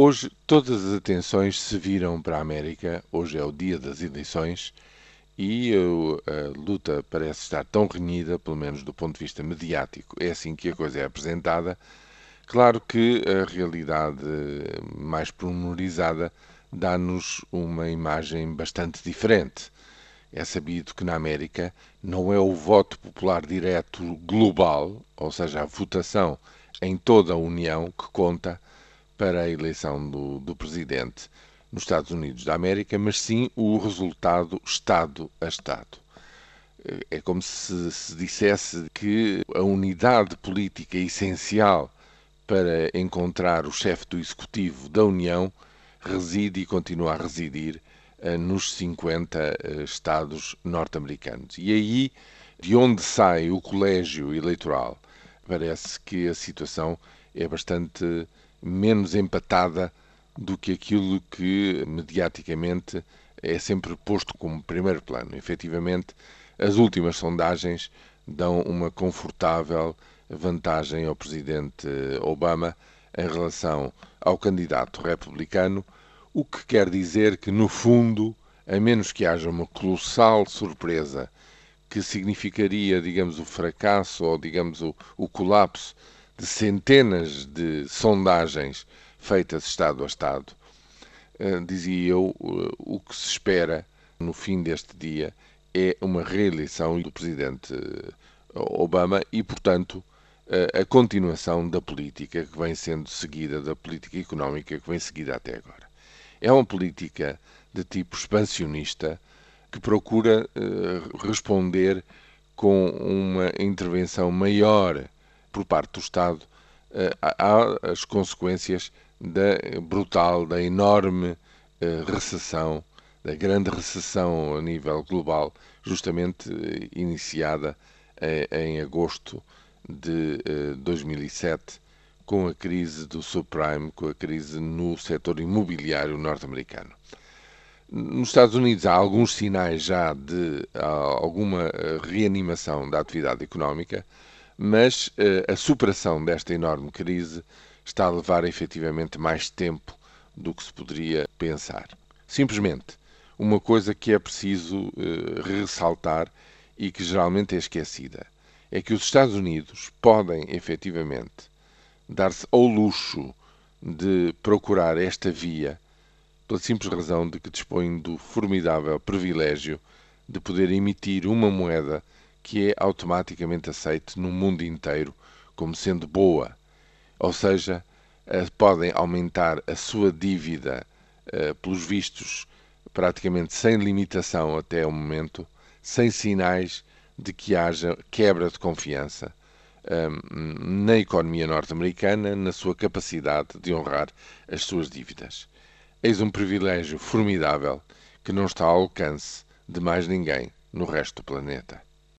Hoje todas as atenções se viram para a América. Hoje é o dia das eleições e a luta parece estar tão renhida, pelo menos do ponto de vista mediático. É assim que a coisa é apresentada. Claro que a realidade mais pormenorizada dá-nos uma imagem bastante diferente. É sabido que na América não é o voto popular direto global, ou seja, a votação em toda a União, que conta para a eleição do, do presidente nos Estados Unidos da América, mas sim o resultado Estado a Estado. É como se se dissesse que a unidade política essencial para encontrar o chefe do executivo da União reside e continua a residir uh, nos 50 uh, estados norte-americanos. E aí, de onde sai o colégio eleitoral, parece que a situação é bastante menos empatada do que aquilo que mediaticamente é sempre posto como primeiro plano. Efetivamente, as últimas sondagens dão uma confortável vantagem ao presidente Obama em relação ao candidato republicano, o que quer dizer que, no fundo, a menos que haja uma colossal surpresa que significaria, digamos, o fracasso ou, digamos, o, o colapso de centenas de sondagens feitas Estado a Estado, uh, dizia eu, uh, o que se espera no fim deste dia é uma reeleição do presidente eh, Obama e, portanto, a continuação da política que vem sendo seguida, da política económica que vem seguida até agora. É uma política de tipo expansionista que procura responder com uma intervenção maior por parte do Estado às eh, consequências da brutal, da enorme eh, recessão, da grande recessão a nível global, justamente eh, iniciada em agosto de 2007, com a crise do subprime, com a crise no setor imobiliário norte-americano. Nos Estados Unidos há alguns sinais já de alguma reanimação da atividade económica, mas uh, a superação desta enorme crise está a levar efetivamente mais tempo do que se poderia pensar. Simplesmente, uma coisa que é preciso uh, ressaltar e que geralmente é esquecida é que os Estados Unidos podem efetivamente dar-se ao luxo de procurar esta via pela simples razão de que dispõem do formidável privilégio de poder emitir uma moeda que é automaticamente aceite no mundo inteiro como sendo boa. Ou seja, eh, podem aumentar a sua dívida, eh, pelos vistos, praticamente sem limitação até o momento, sem sinais de que haja quebra de confiança ehm, na economia norte-americana, na sua capacidade de honrar as suas dívidas. Eis um privilégio formidável que não está ao alcance de mais ninguém no resto do planeta.